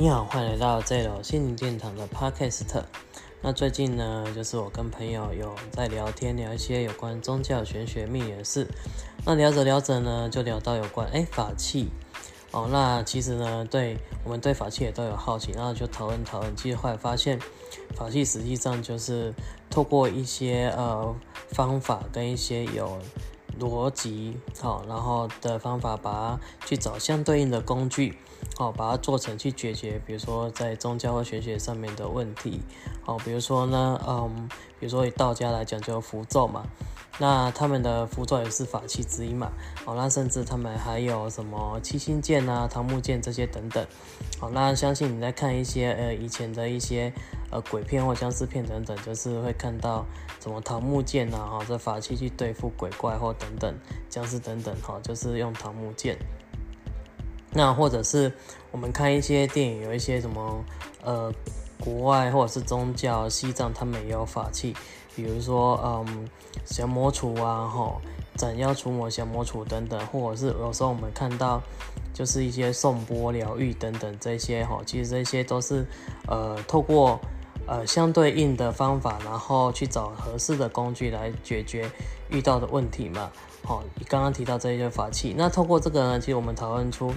你好，欢迎来到这楼心灵殿堂的 Podcast。那最近呢，就是我跟朋友有在聊天，聊一些有关宗教、玄学、秘的事。那聊着聊着呢，就聊到有关哎法器哦。那其实呢，对我们对法器也都有好奇，然后就讨论讨论。其实后来发现，法器实际上就是透过一些呃方法跟一些有。逻辑好，然后的方法把它去找相对应的工具，好，把它做成去解决，比如说在宗教或玄学上面的问题，好，比如说呢，嗯，比如说以道家来讲就符咒嘛，那他们的符咒也是法器之一嘛，好，那甚至他们还有什么七星剑啊、桃木剑这些等等，好，那相信你在看一些呃以前的一些。呃，鬼片或僵尸片等等，就是会看到什么桃木剑呐，哈，这法器去对付鬼怪或等等僵尸等等，哈，就是用桃木剑。那或者是我们看一些电影，有一些什么呃，国外或者是宗教，西藏他们也有法器，比如说嗯，降魔杵啊，哈，斩妖除魔、降魔杵等等，或者是有时候我们看到。就是一些颂钵疗愈等等这些哈，其实这些都是呃透过呃相对应的方法，然后去找合适的工具来解决遇到的问题嘛。好，你刚刚提到这些法器，那透过这个呢，其实我们讨论出，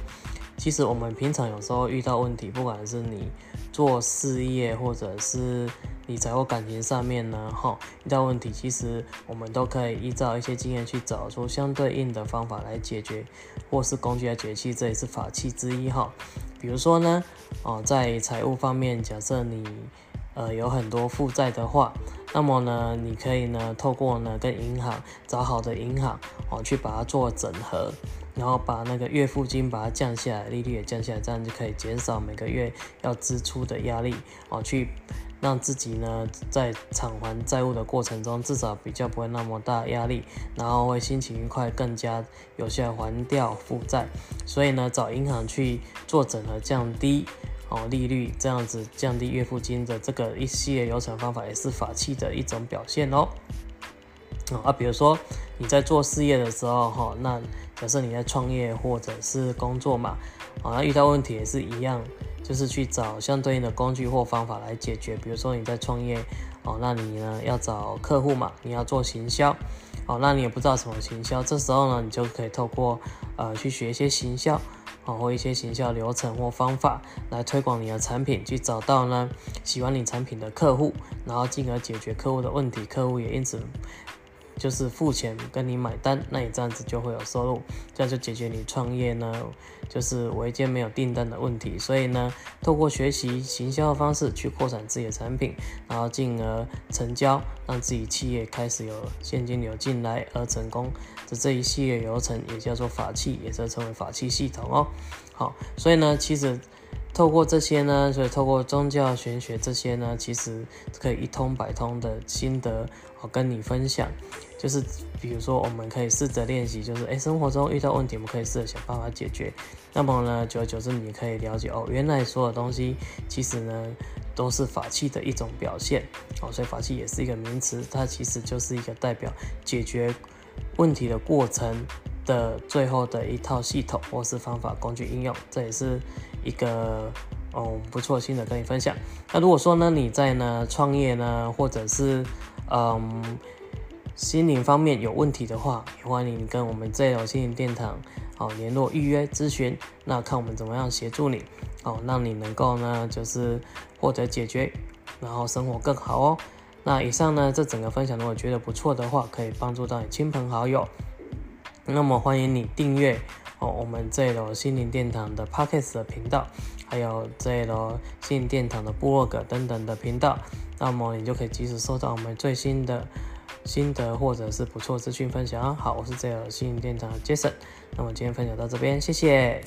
其实我们平常有时候遇到问题，不管是你做事业或者是理财或感情上面呢，哈，遇到问题，其实我们都可以依照一些经验去找出相对应的方法来解决，或是工具来解决，这也是法器之一哈。比如说呢，哦，在财务方面，假设你呃有很多负债的话，那么呢，你可以呢透过呢跟银行找好的银行哦去把它做整合，然后把那个月付金把它降下来，利率也降下来，这样就可以减少每个月要支出的压力哦去。让自己呢在偿还债务的过程中，至少比较不会那么大压力，然后会心情愉快，更加有效还掉负债。所以呢，找银行去做整合，降低哦利率，这样子降低月付金的这个一系列流程方法，也是法器的一种表现哦。啊，比如说你在做事业的时候，哈，那假设你在创业或者是工作嘛，啊，那遇到问题也是一样。就是去找相对应的工具或方法来解决。比如说你在创业哦，那你呢要找客户嘛，你要做行销哦，那你也不知道什么行销，这时候呢你就可以透过呃去学一些行销然后一些行销流程或方法来推广你的产品，去找到呢喜欢你产品的客户，然后进而解决客户的问题，客户也因此。就是付钱跟你买单，那你这样子就会有收入，这样就解决你创业呢，就是违建没有订单的问题。所以呢，透过学习行销的方式去扩展自己的产品，然后进而成交，让自己企业开始有现金流进来而成功的这一系列流程，也叫做法器，也是称为法器系统哦。好，所以呢，其实。透过这些呢，所以透过宗教玄学这些呢，其实可以一通百通的心得，我跟你分享。就是比如说，我们可以试着练习，就是诶，生活中遇到问题，我们可以试着想办法解决。那么呢，久而久之，你可以了解哦，原来所有东西其实呢都是法器的一种表现哦。所以法器也是一个名词，它其实就是一个代表解决问题的过程。的最后的一套系统或是方法工具应用，这也是一个嗯不错心的跟你分享。那如果说呢你在呢创业呢或者是嗯心灵方面有问题的话，也欢迎你跟我们这有心灵殿堂好联络预约咨询，那看我们怎么样协助你哦，让你能够呢就是获得解决，然后生活更好哦。那以上呢这整个分享如果觉得不错的话，可以帮助到你亲朋好友。那么欢迎你订阅我们这一楼心灵殿堂的 Podcast 的频道，还有这一楼心灵殿堂的部落格等等的频道，那么你就可以及时收到我们最新的心得或者是不错资讯分享。好，我是这楼心灵殿堂的 Jason，那么今天分享到这边，谢谢。